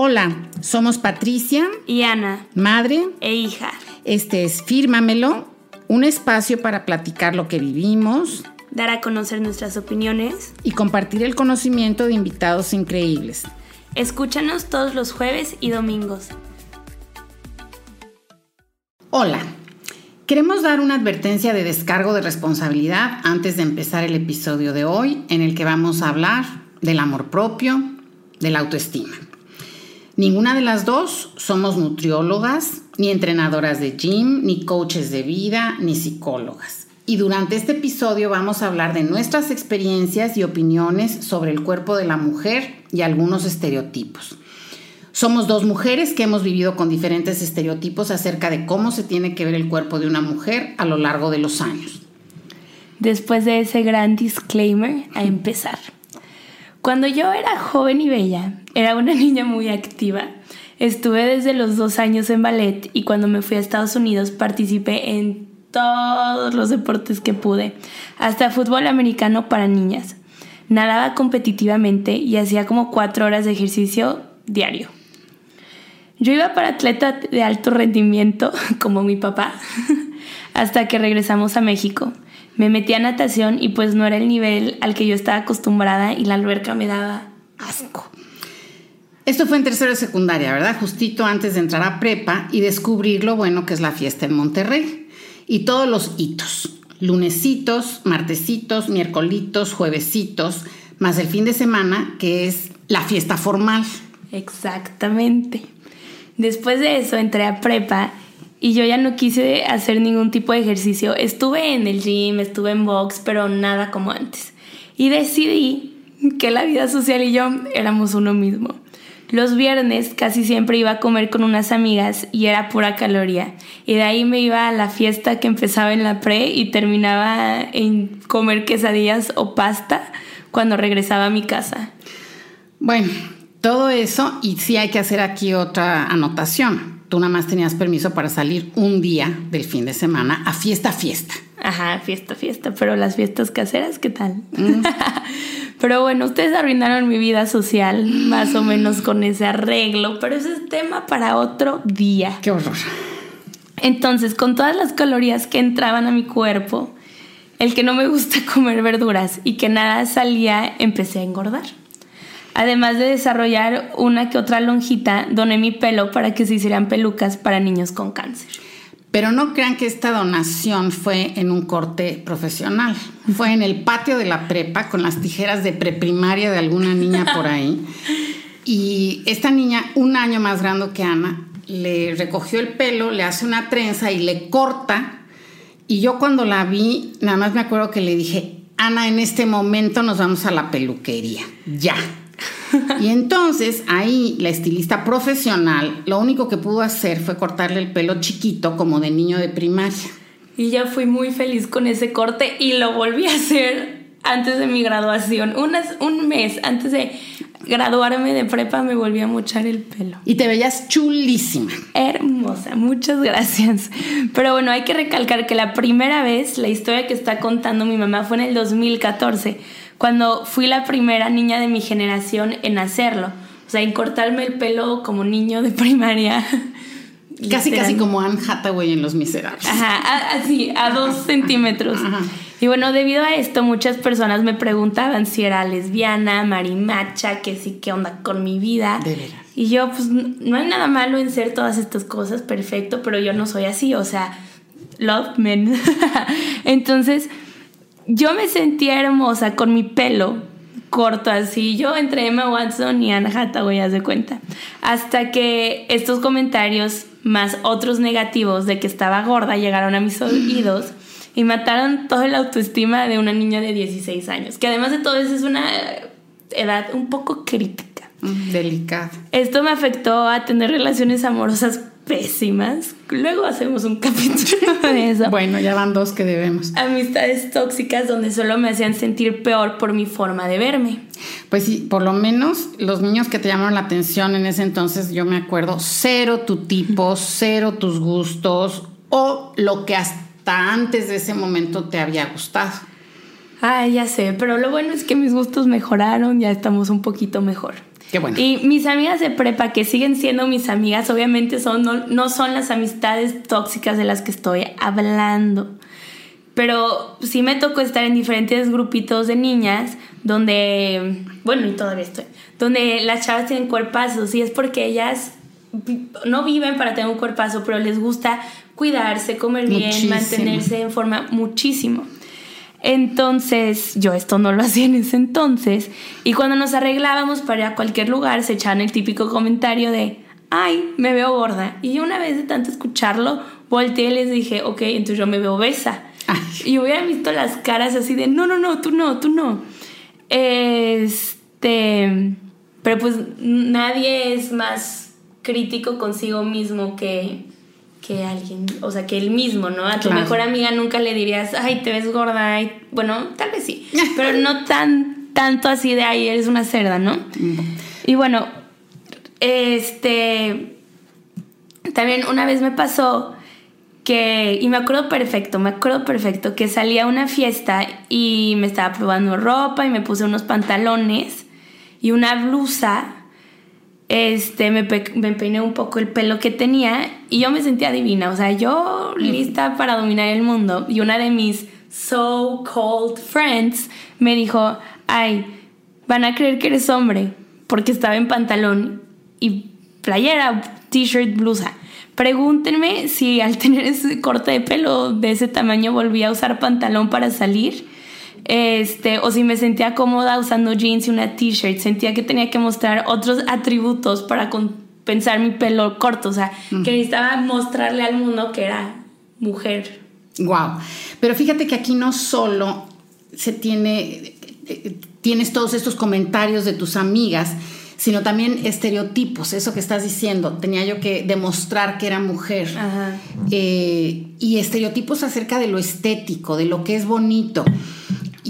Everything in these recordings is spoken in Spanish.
Hola, somos Patricia y Ana, madre e hija. Este es Fírmamelo, un espacio para platicar lo que vivimos, dar a conocer nuestras opiniones y compartir el conocimiento de invitados increíbles. Escúchanos todos los jueves y domingos. Hola, queremos dar una advertencia de descargo de responsabilidad antes de empezar el episodio de hoy en el que vamos a hablar del amor propio, de la autoestima. Ninguna de las dos somos nutriólogas, ni entrenadoras de gym, ni coaches de vida, ni psicólogas. Y durante este episodio vamos a hablar de nuestras experiencias y opiniones sobre el cuerpo de la mujer y algunos estereotipos. Somos dos mujeres que hemos vivido con diferentes estereotipos acerca de cómo se tiene que ver el cuerpo de una mujer a lo largo de los años. Después de ese gran disclaimer, a empezar. Cuando yo era joven y bella, era una niña muy activa. Estuve desde los dos años en ballet y cuando me fui a Estados Unidos participé en todos los deportes que pude, hasta fútbol americano para niñas. Nadaba competitivamente y hacía como cuatro horas de ejercicio diario. Yo iba para atleta de alto rendimiento, como mi papá, hasta que regresamos a México. Me metí a natación y pues no era el nivel al que yo estaba acostumbrada y la alberca me daba asco. Esto fue en tercero de secundaria, ¿verdad? Justito antes de entrar a prepa y descubrir lo bueno que es la fiesta en Monterrey. Y todos los hitos. Lunesitos, martesitos, miércolitos, juevesitos, más el fin de semana, que es la fiesta formal. Exactamente. Después de eso entré a prepa y yo ya no quise hacer ningún tipo de ejercicio. Estuve en el gym, estuve en box, pero nada como antes. Y decidí que la vida social y yo éramos uno mismo. Los viernes casi siempre iba a comer con unas amigas y era pura caloría. Y de ahí me iba a la fiesta que empezaba en la pre y terminaba en comer quesadillas o pasta cuando regresaba a mi casa. Bueno, todo eso y sí hay que hacer aquí otra anotación tú nada más tenías permiso para salir un día del fin de semana a fiesta, fiesta. Ajá, fiesta, fiesta, pero las fiestas caseras, ¿qué tal? Mm. pero bueno, ustedes arruinaron mi vida social más o menos con ese arreglo, pero ese es tema para otro día. Qué horror. Entonces, con todas las calorías que entraban a mi cuerpo, el que no me gusta comer verduras y que nada salía, empecé a engordar. Además de desarrollar una que otra lonjita, doné mi pelo para que se hicieran pelucas para niños con cáncer. Pero no crean que esta donación fue en un corte profesional. Fue en el patio de la prepa con las tijeras de preprimaria de alguna niña por ahí. Y esta niña, un año más grande que Ana, le recogió el pelo, le hace una trenza y le corta. Y yo cuando la vi, nada más me acuerdo que le dije, Ana, en este momento nos vamos a la peluquería. Ya. Y entonces ahí la estilista profesional lo único que pudo hacer fue cortarle el pelo chiquito como de niño de primaria. Y ya fui muy feliz con ese corte y lo volví a hacer antes de mi graduación. un mes antes de graduarme de prepa me volví a mochar el pelo. Y te veías chulísima. Hermosa, muchas gracias. Pero bueno, hay que recalcar que la primera vez, la historia que está contando mi mamá fue en el 2014 cuando fui la primera niña de mi generación en hacerlo. O sea, en cortarme el pelo como niño de primaria. Casi, casi como Anne Hathaway en Los Miserables. Ajá, así, a dos centímetros. Y bueno, debido a esto, muchas personas me preguntaban si era lesbiana, marimacha, que sí, qué onda con mi vida. De veras. Y yo, pues, no hay nada malo en ser todas estas cosas, perfecto, pero yo no soy así, o sea, love men. Entonces, yo me sentía hermosa con mi pelo corto así. Yo entre Emma Watson y Anna Hathaway, haz de cuenta. Hasta que estos comentarios, más otros negativos de que estaba gorda, llegaron a mis oídos y mataron toda la autoestima de una niña de 16 años. Que además de todo eso es una edad un poco crítica. Delicada. Esto me afectó a tener relaciones amorosas pésimas. Luego hacemos un capítulo de eso. bueno, ya van dos que debemos. Amistades tóxicas donde solo me hacían sentir peor por mi forma de verme. Pues sí, por lo menos los niños que te llamaron la atención en ese entonces, yo me acuerdo, cero tu tipo, cero tus gustos o lo que hasta antes de ese momento te había gustado. Ay, ya sé, pero lo bueno es que mis gustos mejoraron, ya estamos un poquito mejor. Qué bueno. Y mis amigas de prepa, que siguen siendo mis amigas, obviamente son, no, no son las amistades tóxicas de las que estoy hablando. Pero sí me tocó estar en diferentes grupitos de niñas donde, bueno, y todavía estoy, donde las chavas tienen cuerpazos y es porque ellas no viven para tener un cuerpazo, pero les gusta cuidarse, comer bien, mantenerse en forma muchísimo. Entonces, yo esto no lo hacía en ese entonces. Y cuando nos arreglábamos para ir a cualquier lugar, se echaban el típico comentario de, ay, me veo gorda. Y yo una vez de tanto escucharlo, volteé y les dije, ok, entonces yo me veo obesa. Y hubiera visto las caras así de, no, no, no, tú no, tú no. Este, pero pues nadie es más crítico consigo mismo que, que alguien, o sea, que él mismo, ¿no? A tu mejor amiga nunca le dirías, ay, te ves gorda, bueno, tal vez sí, pero no tan, tanto así de, ay, eres una cerda, ¿no? Y bueno, este, también una vez me pasó que, y me acuerdo perfecto, me acuerdo perfecto, que salí a una fiesta y me estaba probando ropa y me puse unos pantalones y una blusa este, me, me, peiné un poco el pelo que tenía y yo me sentía divina, o sea, yo lista para dominar el mundo. Y una de mis so-called friends me dijo, ay, van a creer que eres hombre, porque estaba en pantalón y playera, t-shirt, blusa. Pregúntenme si al tener ese corte de pelo de ese tamaño volví a usar pantalón para salir este, o si me sentía cómoda usando jeans y una t-shirt, sentía que tenía que mostrar otros atributos para compensar mi pelo corto, o sea, que necesitaba mostrarle al mundo que era mujer. Wow. Pero fíjate que aquí no solo se tiene tienes todos estos comentarios de tus amigas, sino también estereotipos, eso que estás diciendo, tenía yo que demostrar que era mujer, eh, y estereotipos acerca de lo estético, de lo que es bonito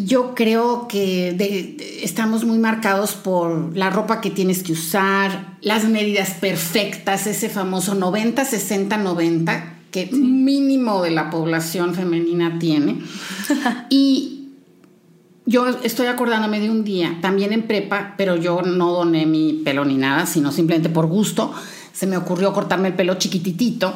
yo creo que estamos muy marcados por la ropa que tienes que usar, las medidas perfectas, ese famoso 90, 60, 90, que mínimo de la población femenina tiene. y yo estoy acordándome de un día, también en prepa, pero yo no doné mi pelo ni nada, sino simplemente por gusto, se me ocurrió cortarme el pelo chiquititito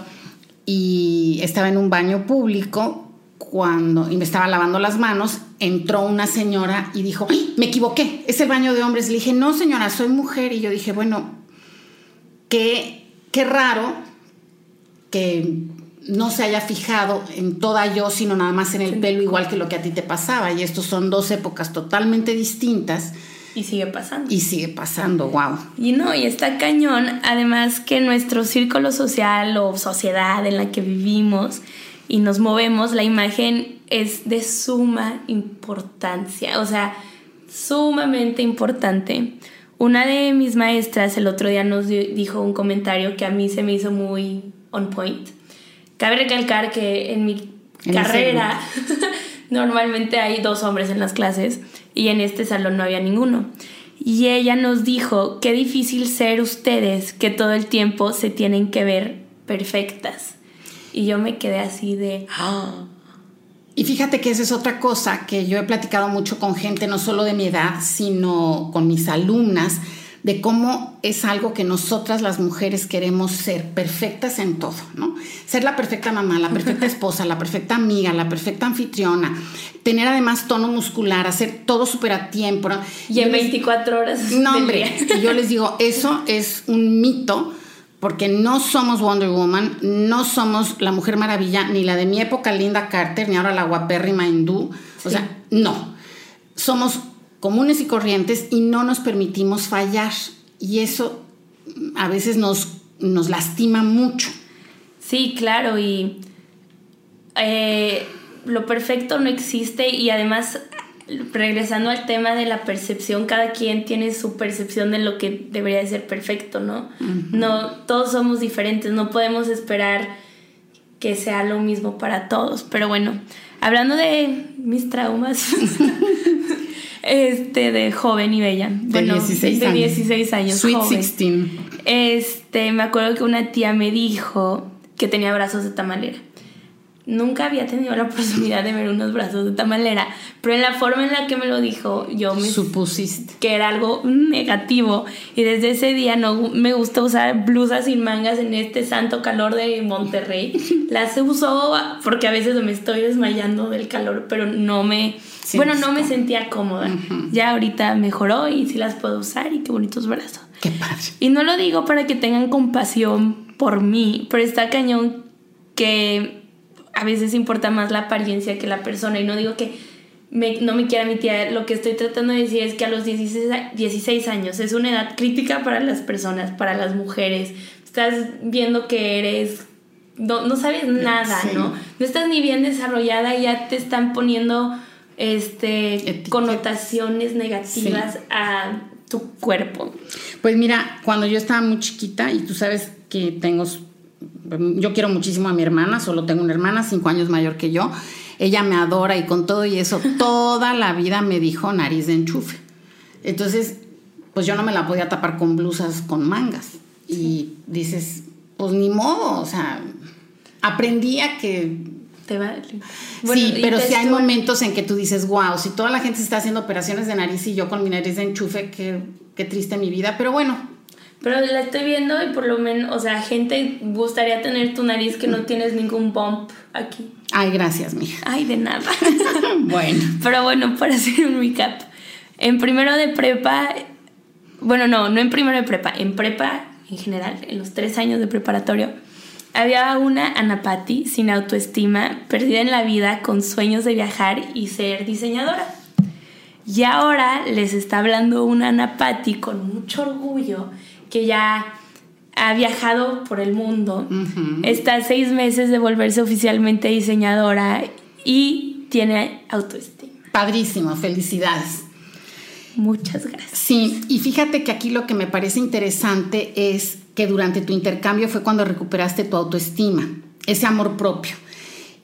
y estaba en un baño público cuando y me estaba lavando las manos, entró una señora y dijo, me equivoqué, es el baño de hombres. Le dije, no señora, soy mujer. Y yo dije, bueno, qué, qué raro que no se haya fijado en toda yo, sino nada más en el pelo, igual que lo que a ti te pasaba. Y estos son dos épocas totalmente distintas. Y sigue pasando. Y sigue pasando, wow. Y no, y está cañón, además que nuestro círculo social o sociedad en la que vivimos y nos movemos, la imagen es de suma importancia, o sea, sumamente importante. Una de mis maestras el otro día nos dijo un comentario que a mí se me hizo muy on point. Cabe recalcar que en mi carrera normalmente hay dos hombres en las clases y en este salón no había ninguno. Y ella nos dijo, qué difícil ser ustedes que todo el tiempo se tienen que ver perfectas. Y yo me quedé así de... ¡Ah! Y fíjate que esa es otra cosa que yo he platicado mucho con gente, no solo de mi edad, sino con mis alumnas, de cómo es algo que nosotras las mujeres queremos ser perfectas en todo, ¿no? Ser la perfecta mamá, la perfecta esposa, la perfecta amiga, la perfecta anfitriona, tener además tono muscular, hacer todo súper a tiempo. Y en 24 horas. No, hombre, yo les digo, eso es un mito porque no somos Wonder Woman, no somos la Mujer Maravilla, ni la de mi época Linda Carter, ni ahora la guapérrima hindú. O sea, no. Somos comunes y corrientes y no nos permitimos fallar. Y eso a veces nos, nos lastima mucho. Sí, claro, y eh, lo perfecto no existe y además regresando al tema de la percepción, cada quien tiene su percepción de lo que debería de ser perfecto, ¿no? No, todos somos diferentes, no podemos esperar que sea lo mismo para todos. Pero bueno, hablando de mis traumas, este, de joven y bella. De 16 años. De 16 años. Sweet 16. Este, me acuerdo que una tía me dijo que tenía brazos de tamalera. Nunca había tenido la oportunidad de ver unos brazos de esta manera, pero en la forma en la que me lo dijo, yo me supusiste que era algo negativo y desde ese día no me gusta usar blusas sin mangas en este santo calor de Monterrey. Las uso porque a veces me estoy desmayando del calor, pero no me bueno, no me sentía cómoda. Ya ahorita mejoró y sí las puedo usar y qué bonitos brazos. Qué padre. Y no lo digo para que tengan compasión por mí, pero está cañón que a veces importa más la apariencia que la persona. Y no digo que no me quiera mi tía, lo que estoy tratando de decir es que a los 16, 16 años es una edad crítica para las personas, para las mujeres. Estás viendo que eres no, no, sabes nada, ¿no? No estás ni bien desarrollada y ya te están poniendo este connotaciones negativas a tu cuerpo. Pues mira, cuando yo estaba muy chiquita y tú sabes que tengo yo quiero muchísimo a mi hermana, solo tengo una hermana, cinco años mayor que yo. Ella me adora y con todo y eso, toda la vida me dijo nariz de enchufe. Entonces, pues yo no me la podía tapar con blusas con mangas. Y dices, pues ni modo, o sea, aprendí a que te va. sí, pero si hay momentos en que tú dices, wow, si toda la gente está haciendo operaciones de nariz y yo con mi nariz de enchufe, qué, qué triste mi vida. Pero bueno, pero la estoy viendo y por lo menos, o sea, gente gustaría tener tu nariz que no tienes ningún bump aquí. Ay, gracias, mija. Ay, de nada. bueno. Pero bueno, para hacer un recap. En primero de prepa, bueno, no, no en primero de prepa, en prepa en general, en los tres años de preparatorio, había una Anapati sin autoestima, perdida en la vida, con sueños de viajar y ser diseñadora. Y ahora les está hablando una Anapati con mucho orgullo que ya ha viajado por el mundo, está a seis meses de volverse oficialmente diseñadora y tiene autoestima. Padrísimo, felicidades. Muchas gracias. Sí, y fíjate que aquí lo que me parece interesante es que durante tu intercambio fue cuando recuperaste tu autoestima, ese amor propio.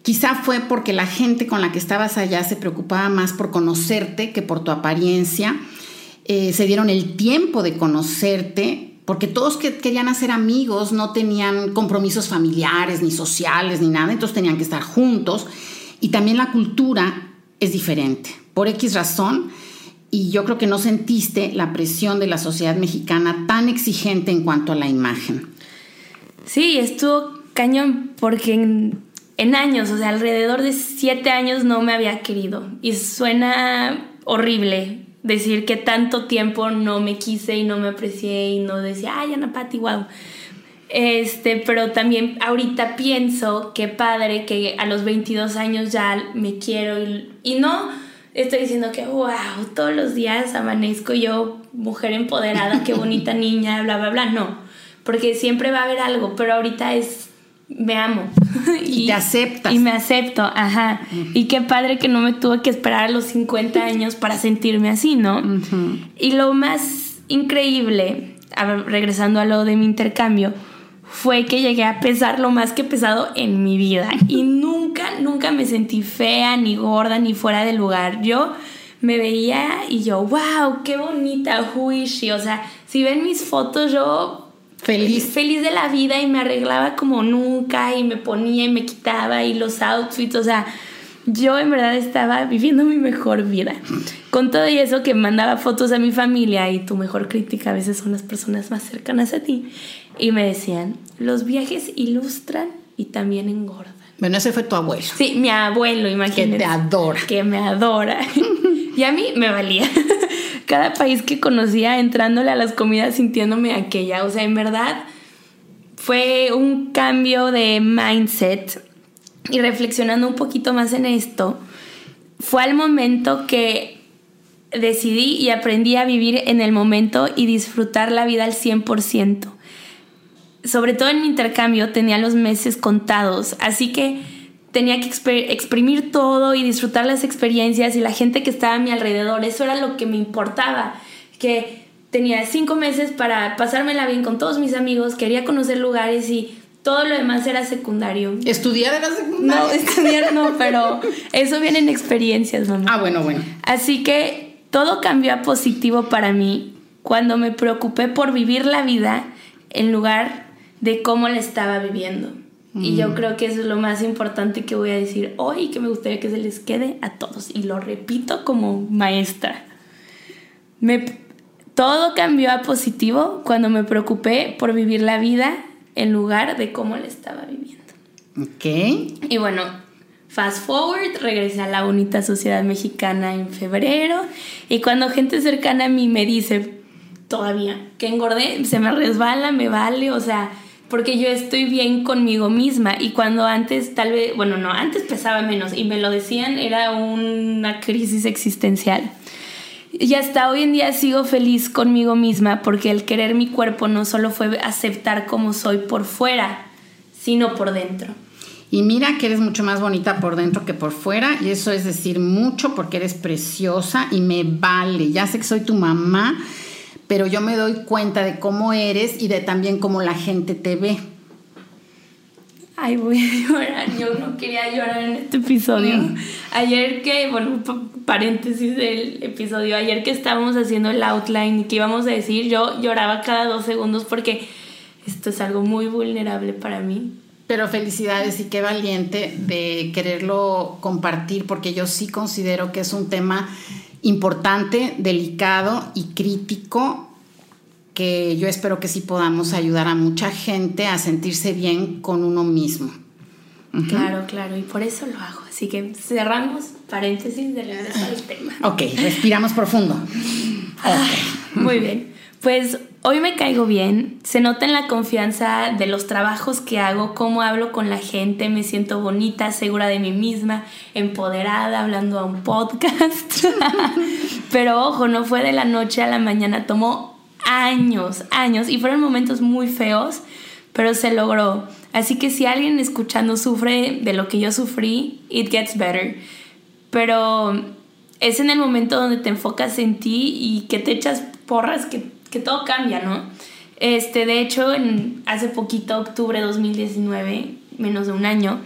Quizá fue porque la gente con la que estabas allá se preocupaba más por conocerte que por tu apariencia. Eh, se dieron el tiempo de conocerte porque todos que querían hacer amigos no tenían compromisos familiares, ni sociales, ni nada, entonces tenían que estar juntos. Y también la cultura es diferente, por X razón. Y yo creo que no sentiste la presión de la sociedad mexicana tan exigente en cuanto a la imagen. Sí, estuvo cañón porque en, en años, o sea, alrededor de siete años no me había querido. Y suena horrible, decir que tanto tiempo no me quise y no me aprecié y no decía, ay, Ana Pati, wow. Este, pero también ahorita pienso que padre que a los 22 años ya me quiero y, y no estoy diciendo que, wow, todos los días amanezco yo, mujer empoderada, qué bonita niña, bla, bla, bla. No, porque siempre va a haber algo, pero ahorita es me amo. y, te aceptas. Y me acepto, ajá. Y qué padre que no me tuve que esperar a los 50 años para sentirme así, ¿no? Y lo más increíble, regresando a lo de mi intercambio, fue que llegué a pesar lo más que he pesado en mi vida. Y nunca, nunca me sentí fea, ni gorda, ni fuera de lugar. Yo me veía y yo, wow, qué bonita, Huishi. O sea, si ven mis fotos, yo Feliz. Feliz de la vida y me arreglaba como nunca y me ponía y me quitaba y los outfits, o sea, yo en verdad estaba viviendo mi mejor vida. Con todo y eso que mandaba fotos a mi familia y tu mejor crítica a veces son las personas más cercanas a ti. Y me decían, los viajes ilustran y también engordan. Bueno, ese fue tu abuelo. Sí, mi abuelo, imagínate. Que te adora. Que me adora. y a mí me valía cada país que conocía entrándole a las comidas sintiéndome aquella. O sea, en verdad fue un cambio de mindset y reflexionando un poquito más en esto, fue al momento que decidí y aprendí a vivir en el momento y disfrutar la vida al 100%. Sobre todo en mi intercambio tenía los meses contados, así que tenía que exprimir todo y disfrutar las experiencias y la gente que estaba a mi alrededor. Eso era lo que me importaba, que tenía cinco meses para pasármela bien con todos mis amigos, quería conocer lugares y todo lo demás era secundario. ¿Estudiar era secundario? No, estudiar no, pero eso viene en experiencias, mamá. Ah, bueno, bueno. Así que todo cambió a positivo para mí cuando me preocupé por vivir la vida en lugar de cómo la estaba viviendo. Y yo creo que eso es lo más importante que voy a decir hoy y que me gustaría que se les quede a todos. Y lo repito como maestra. Me, todo cambió a positivo cuando me preocupé por vivir la vida en lugar de cómo la estaba viviendo. Ok. Y bueno, fast forward, regresé a la bonita sociedad mexicana en febrero. Y cuando gente cercana a mí me dice, todavía, que engordé, se me resbala, me vale, o sea porque yo estoy bien conmigo misma y cuando antes tal vez, bueno, no, antes pesaba menos y me lo decían, era una crisis existencial. Y hasta hoy en día sigo feliz conmigo misma porque el querer mi cuerpo no solo fue aceptar como soy por fuera, sino por dentro. Y mira que eres mucho más bonita por dentro que por fuera y eso es decir mucho porque eres preciosa y me vale. Ya sé que soy tu mamá pero yo me doy cuenta de cómo eres y de también cómo la gente te ve. Ay, voy a llorar. Yo no quería llorar en este episodio. Ayer que, bueno, paréntesis del episodio, ayer que estábamos haciendo el outline y que íbamos a decir, yo lloraba cada dos segundos porque esto es algo muy vulnerable para mí. Pero felicidades y qué valiente de quererlo compartir porque yo sí considero que es un tema importante, delicado y crítico que yo espero que sí podamos ayudar a mucha gente a sentirse bien con uno mismo. Claro, claro, y por eso lo hago. Así que cerramos paréntesis de regreso tema. Ok, respiramos profundo. Ah, muy bien. Pues hoy me caigo bien, se nota en la confianza de los trabajos que hago, cómo hablo con la gente, me siento bonita, segura de mí misma, empoderada, hablando a un podcast. Pero ojo, no fue de la noche a la mañana, tomó años, años y fueron momentos muy feos, pero se logró. Así que si alguien escuchando sufre de lo que yo sufrí, it gets better. Pero es en el momento donde te enfocas en ti y que te echas porras que que todo cambia, ¿no? Este, de hecho, en, hace poquito, octubre de 2019, menos de un año,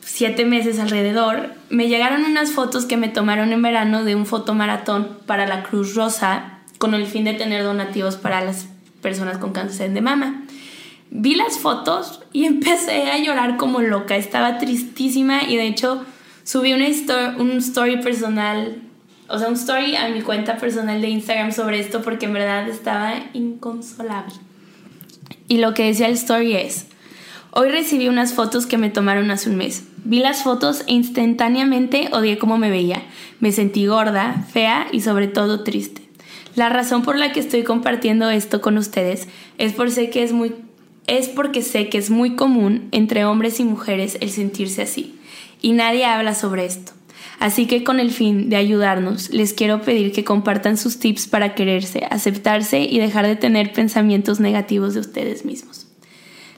siete meses alrededor, me llegaron unas fotos que me tomaron en verano de un fotomaratón para la Cruz Rosa con el fin de tener donativos para las personas con cáncer de mama. Vi las fotos y empecé a llorar como loca, estaba tristísima y de hecho subí una un story personal o sea, un story a mi cuenta personal de Instagram sobre esto porque en verdad estaba inconsolable. Y lo que decía el story es, hoy recibí unas fotos que me tomaron hace un mes. Vi las fotos e instantáneamente odié cómo me veía. Me sentí gorda, fea y sobre todo triste. La razón por la que estoy compartiendo esto con ustedes es, por sé que es, muy, es porque sé que es muy común entre hombres y mujeres el sentirse así. Y nadie habla sobre esto. Así que con el fin de ayudarnos, les quiero pedir que compartan sus tips para quererse, aceptarse y dejar de tener pensamientos negativos de ustedes mismos.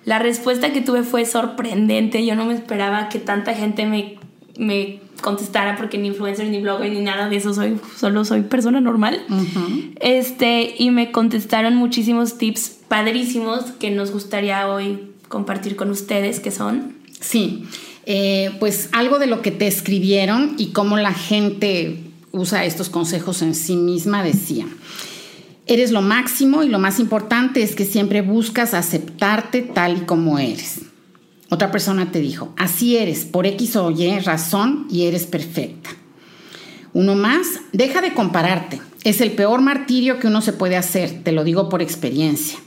La respuesta que tuve fue sorprendente, yo no me esperaba que tanta gente me, me contestara porque ni influencer ni blogger ni nada de eso soy, solo soy persona normal. Este, y me contestaron muchísimos tips padrísimos que nos gustaría hoy compartir con ustedes, que son... Sí, eh, pues algo de lo que te escribieron y cómo la gente usa estos consejos en sí misma decía. Eres lo máximo y lo más importante es que siempre buscas aceptarte tal y como eres. Otra persona te dijo, así eres, por X o Y razón y eres perfecta. Uno más, deja de compararte. Es el peor martirio que uno se puede hacer, te lo digo por experiencia.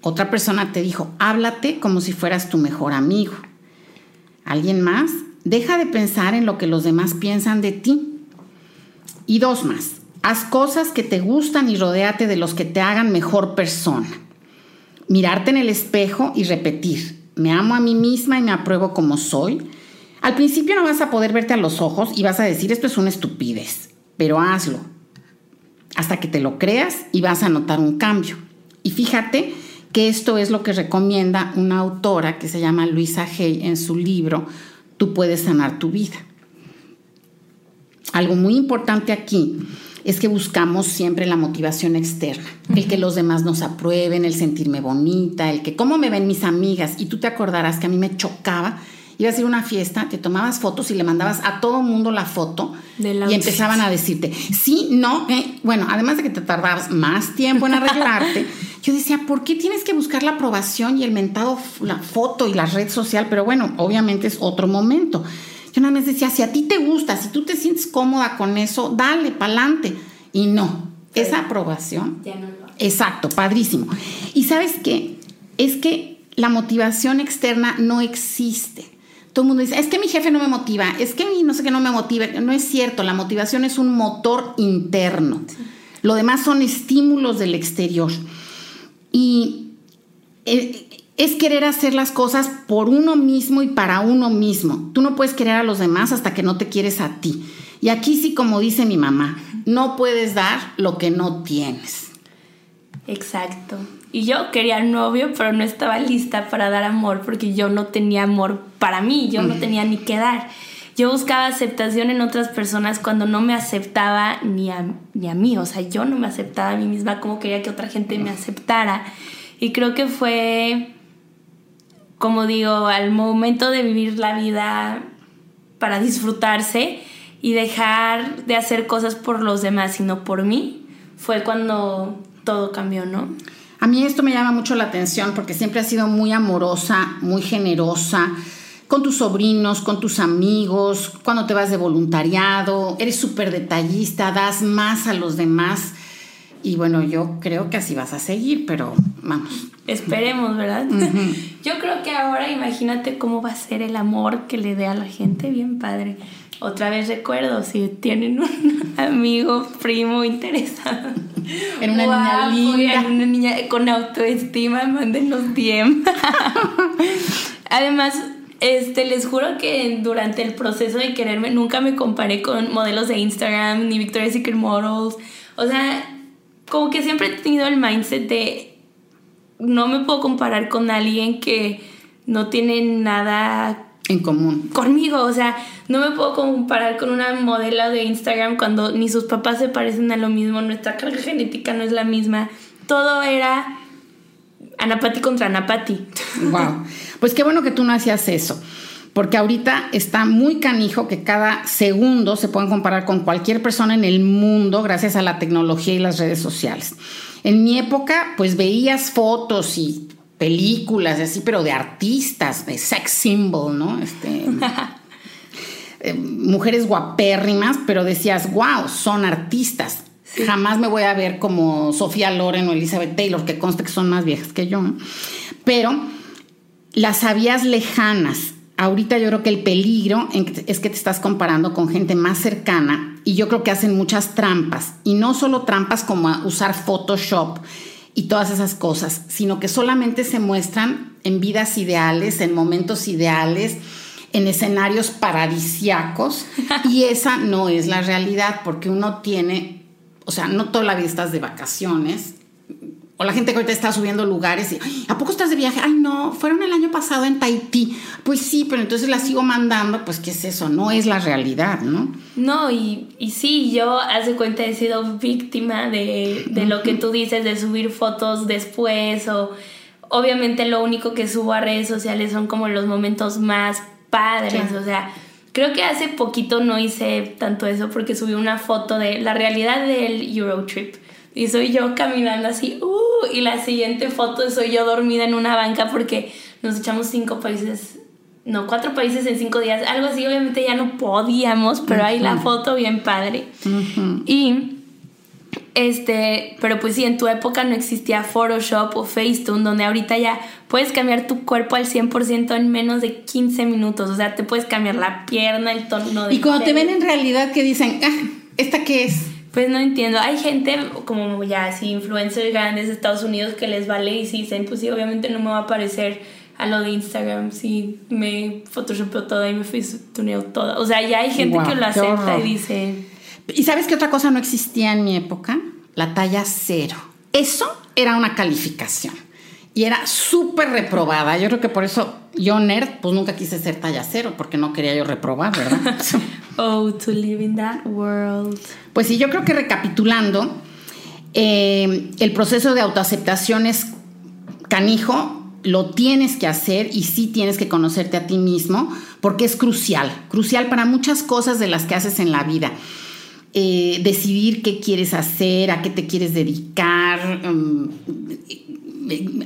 Otra persona te dijo, háblate como si fueras tu mejor amigo. ¿Alguien más? Deja de pensar en lo que los demás piensan de ti. Y dos más. Haz cosas que te gustan y rodéate de los que te hagan mejor persona. Mirarte en el espejo y repetir, me amo a mí misma y me apruebo como soy. Al principio no vas a poder verte a los ojos y vas a decir, esto es una estupidez, pero hazlo. Hasta que te lo creas y vas a notar un cambio. Y fíjate que esto es lo que recomienda una autora que se llama Luisa Hay en su libro Tú puedes sanar tu vida. Algo muy importante aquí es que buscamos siempre la motivación externa, el que los demás nos aprueben, el sentirme bonita, el que cómo me ven mis amigas. Y tú te acordarás que a mí me chocaba ibas a ir a una fiesta, te tomabas fotos y le mandabas a todo mundo la foto y empezaban a decirte, sí, no, eh". bueno, además de que te tardabas más tiempo en arreglarte, yo decía, ¿por qué tienes que buscar la aprobación y el mentado, la foto y la red social? Pero bueno, obviamente es otro momento. Yo nada más decía, si a ti te gusta, si tú te sientes cómoda con eso, dale, pa'lante. Y no, esa aprobación. Ya no lo Exacto, padrísimo. Y sabes qué? Es que la motivación externa no existe. Todo el mundo dice, es que mi jefe no me motiva, es que mi no sé qué no me motiva. No es cierto, la motivación es un motor interno. Lo demás son estímulos del exterior. Y eh, es querer hacer las cosas por uno mismo y para uno mismo. Tú no puedes querer a los demás hasta que no te quieres a ti. Y aquí sí, como dice mi mamá, no puedes dar lo que no tienes. Exacto. Y yo quería novio, pero no estaba lista para dar amor porque yo no tenía amor para mí, yo no tenía ni que dar. Yo buscaba aceptación en otras personas cuando no me aceptaba ni a, ni a mí, o sea, yo no me aceptaba a mí misma como quería que otra gente me aceptara. Y creo que fue, como digo, al momento de vivir la vida para disfrutarse y dejar de hacer cosas por los demás, sino por mí, fue cuando todo cambió, ¿no? A mí esto me llama mucho la atención porque siempre has sido muy amorosa, muy generosa con tus sobrinos, con tus amigos, cuando te vas de voluntariado, eres súper detallista, das más a los demás. Y bueno, yo creo que así vas a seguir, pero vamos. Esperemos, ¿verdad? Yo creo que ahora imagínate cómo va a ser el amor que le dé a la gente, bien padre. Otra vez recuerdo, si tienen un amigo, primo interesado. En una niña linda. En una niña con autoestima, mándenos DM. Además, este, les juro que durante el proceso de quererme nunca me comparé con modelos de Instagram ni Victoria's Secret Models. O sea, como que siempre he tenido el mindset de no me puedo comparar con alguien que no tiene nada en común. Conmigo, o sea, no me puedo comparar con una modelo de Instagram cuando ni sus papás se parecen a lo mismo, nuestra carga genética no es la misma. Todo era Anapati contra Anapati. Wow. Pues qué bueno que tú no hacías eso. Porque ahorita está muy canijo que cada segundo se pueden comparar con cualquier persona en el mundo gracias a la tecnología y las redes sociales. En mi época, pues veías fotos y películas así, pero de artistas, de sex symbol, ¿no? Este, eh, mujeres guapérrimas, pero decías, wow, son artistas. Jamás me voy a ver como Sofía Loren o Elizabeth Taylor, que conste que son más viejas que yo, pero las sabías lejanas. Ahorita yo creo que el peligro es que te estás comparando con gente más cercana y yo creo que hacen muchas trampas. Y no solo trampas como usar Photoshop y todas esas cosas, sino que solamente se muestran en vidas ideales, en momentos ideales, en escenarios paradisiacos y esa no es la realidad porque uno tiene, o sea, no toda la vida estás de vacaciones, o la gente que ahorita está subiendo lugares y, ¿a poco estás de viaje? Ay, no, fueron el año pasado en Tahití. Pues sí, pero entonces la sigo mandando, pues ¿qué es eso? No es la realidad, ¿no? No, y, y sí, yo hace cuenta he sido víctima de, de lo que tú dices, de subir fotos después o obviamente lo único que subo a redes sociales son como los momentos más padres, o sea, creo que hace poquito no hice tanto eso porque subí una foto de la realidad del Eurotrip. Y soy yo caminando así, uh, y la siguiente foto soy yo dormida en una banca porque nos echamos cinco países, no, cuatro países en cinco días, algo así, obviamente ya no podíamos, pero hay la foto bien padre. Y, este, pero pues sí, en tu época no existía Photoshop o Facetune, donde ahorita ya puedes cambiar tu cuerpo al 100% en menos de 15 minutos, o sea, te puedes cambiar la pierna, el tono de... Y cuando te ven en realidad que dicen, ah, ¿esta qué es? Pues no entiendo. Hay gente como ya así, influencers grandes de Estados Unidos que les vale y si dicen, pues sí, obviamente no me va a aparecer a lo de Instagram si me photoshopeo toda y me tuneo toda. O sea, ya hay gente que lo acepta y dice... ¿Y sabes qué otra cosa no existía en mi época? La talla cero. Eso era una calificación. Y era súper reprobada. Yo creo que por eso yo, nerd, pues nunca quise ser talla cero, porque no quería yo reprobar, ¿verdad? oh, to live in that world. Pues sí, yo creo que recapitulando, eh, el proceso de autoaceptación es canijo, lo tienes que hacer y sí tienes que conocerte a ti mismo porque es crucial, crucial para muchas cosas de las que haces en la vida. Eh, decidir qué quieres hacer, a qué te quieres dedicar, mm,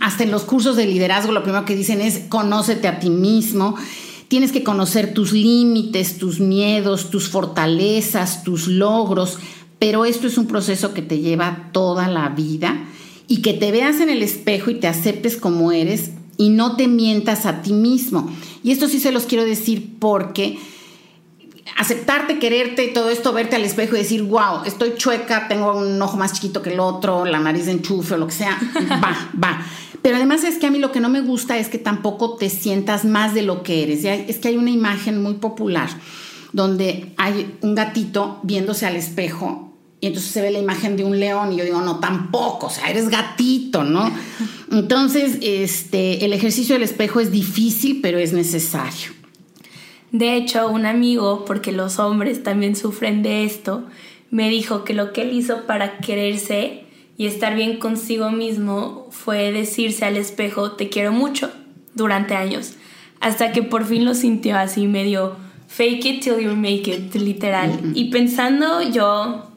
hasta en los cursos de liderazgo lo primero que dicen es conócete a ti mismo. Tienes que conocer tus límites, tus miedos, tus fortalezas, tus logros, pero esto es un proceso que te lleva toda la vida y que te veas en el espejo y te aceptes como eres y no te mientas a ti mismo. Y esto sí se los quiero decir porque aceptarte, quererte y todo esto, verte al espejo y decir, wow, estoy chueca, tengo un ojo más chiquito que el otro, la nariz de enchufe o lo que sea, va, va. Pero además es que a mí lo que no me gusta es que tampoco te sientas más de lo que eres. Es que hay una imagen muy popular donde hay un gatito viéndose al espejo y entonces se ve la imagen de un león y yo digo, no, tampoco, o sea, eres gatito, ¿no? Entonces, este, el ejercicio del espejo es difícil, pero es necesario. De hecho, un amigo, porque los hombres también sufren de esto, me dijo que lo que él hizo para quererse y estar bien consigo mismo fue decirse al espejo, te quiero mucho, durante años, hasta que por fin lo sintió así medio fake it till you make it, literal. Y pensando yo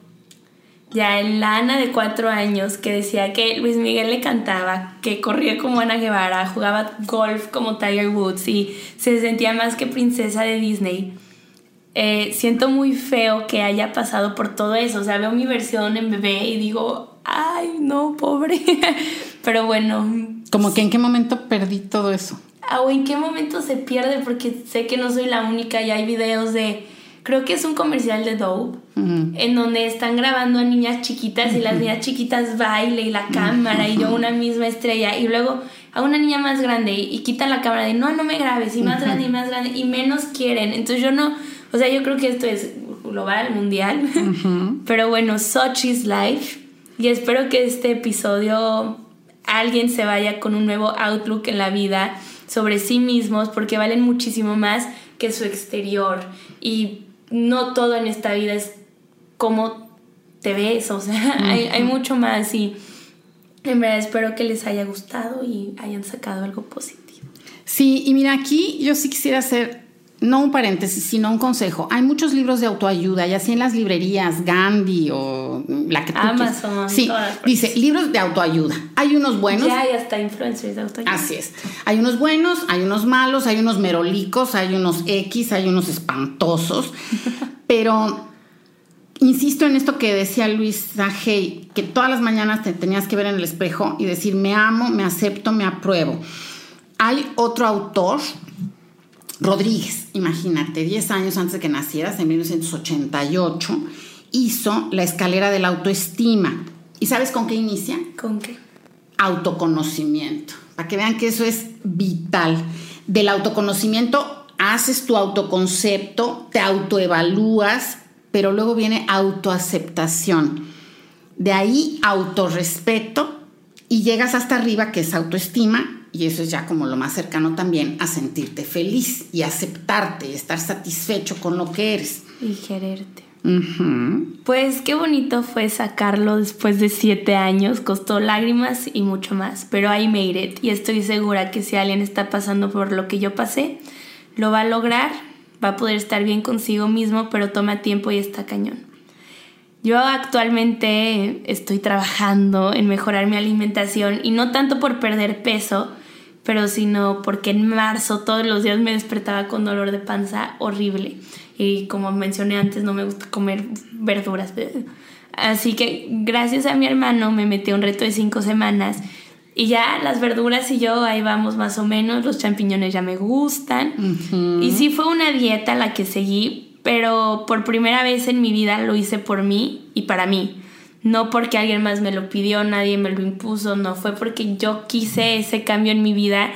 ya en la Ana de cuatro años que decía que Luis Miguel le cantaba, que corría como Ana Guevara, jugaba golf como Tiger Woods y se sentía más que princesa de Disney. Eh, siento muy feo que haya pasado por todo eso. O sea, veo mi versión en bebé y digo, ay, no, pobre. Pero bueno. Como que en qué momento perdí todo eso. Ah, o en qué momento se pierde, porque sé que no soy la única y hay videos de creo que es un comercial de Dove, en donde están grabando a niñas chiquitas y las niñas chiquitas baile y la cámara y yo una misma estrella y luego a una niña más grande y, quitan la cámara de no, no me grabes y más grande y más grande y menos quieren. Entonces yo no, o sea, yo creo que esto es global, mundial, pero bueno, such is life y espero que este episodio alguien se vaya con un nuevo outlook en la vida sobre sí mismos porque valen muchísimo más que su exterior. Y no todo en esta vida es como te ves, o sea, hay, mucho más y en verdad espero que les haya gustado y hayan sacado algo positivo. Sí, y mira, aquí yo sí quisiera hacer, no un paréntesis, sino un consejo. Hay muchos libros de autoayuda, ya sea en las librerías, Gandhi o la que tú Amazon. Sí, dice libros de autoayuda. Hay unos buenos. Ya hay hasta influencers de autoayuda. Así es. Hay unos buenos, hay unos malos, hay unos merolicos, hay unos X, hay unos espantosos. pero insisto en esto que decía Luis Hey, que todas las mañanas te tenías que ver en el espejo y decir, me amo, me acepto, me apruebo. Hay otro autor, Rodríguez, imagínate, 10 años antes de que nacieras, en 1988, hizo la escalera de la autoestima. ¿Y sabes con qué inicia? ¿Con qué? Autoconocimiento. Para que vean que eso es vital. Del autoconocimiento haces tu autoconcepto, te autoevalúas, pero luego viene autoaceptación. De ahí autorrespeto y llegas hasta arriba que es autoestima y eso es ya como lo más cercano también a sentirte feliz y aceptarte, estar satisfecho con lo que eres. Y quererte. Pues qué bonito fue sacarlo después de siete años, costó lágrimas y mucho más, pero I made it y estoy segura que si alguien está pasando por lo que yo pasé, lo va a lograr, va a poder estar bien consigo mismo, pero toma tiempo y está cañón. Yo actualmente estoy trabajando en mejorar mi alimentación y no tanto por perder peso, pero sino porque en marzo todos los días me despertaba con dolor de panza horrible. Y como mencioné antes, no me gusta comer verduras. Así que gracias a mi hermano me metí a un reto de cinco semanas y ya las verduras y yo ahí vamos más o menos, los champiñones ya me gustan. Y sí fue una dieta la que seguí, pero por primera vez en mi vida lo hice por mí y para mí. No porque alguien más me lo pidió, nadie me lo impuso, no, fue porque yo quise ese cambio en mi vida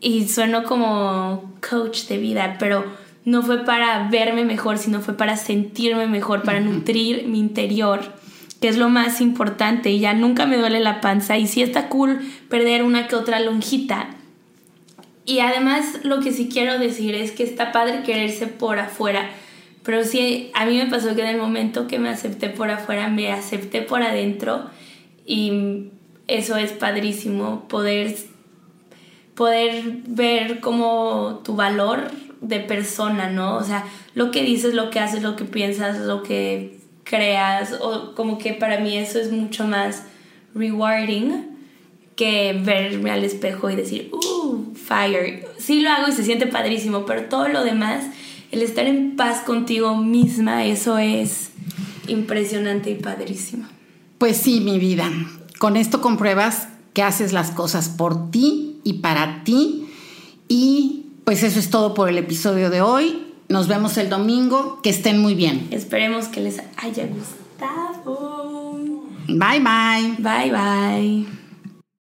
y sueno como coach de vida, pero no fue para verme mejor, sino fue para sentirme mejor, para nutrir mi interior que es lo más importante y ya nunca me duele la panza y sí está cool perder una que otra lonjita. Y además lo que sí quiero decir es que está padre quererse por afuera, pero sí a mí me pasó que en el momento que me acepté por afuera me acepté por adentro y eso es padrísimo poder poder ver como tu valor de persona, ¿no? O sea, lo que dices, lo que haces, lo que piensas, lo que creas o como que para mí eso es mucho más rewarding que verme al espejo y decir, uh, fire. Sí lo hago y se siente padrísimo, pero todo lo demás, el estar en paz contigo misma, eso es impresionante y padrísimo. Pues sí, mi vida. Con esto compruebas que haces las cosas por ti y para ti. Y pues eso es todo por el episodio de hoy. Nos vemos el domingo. Que estén muy bien. Esperemos que les haya gustado. Bye bye. Bye bye.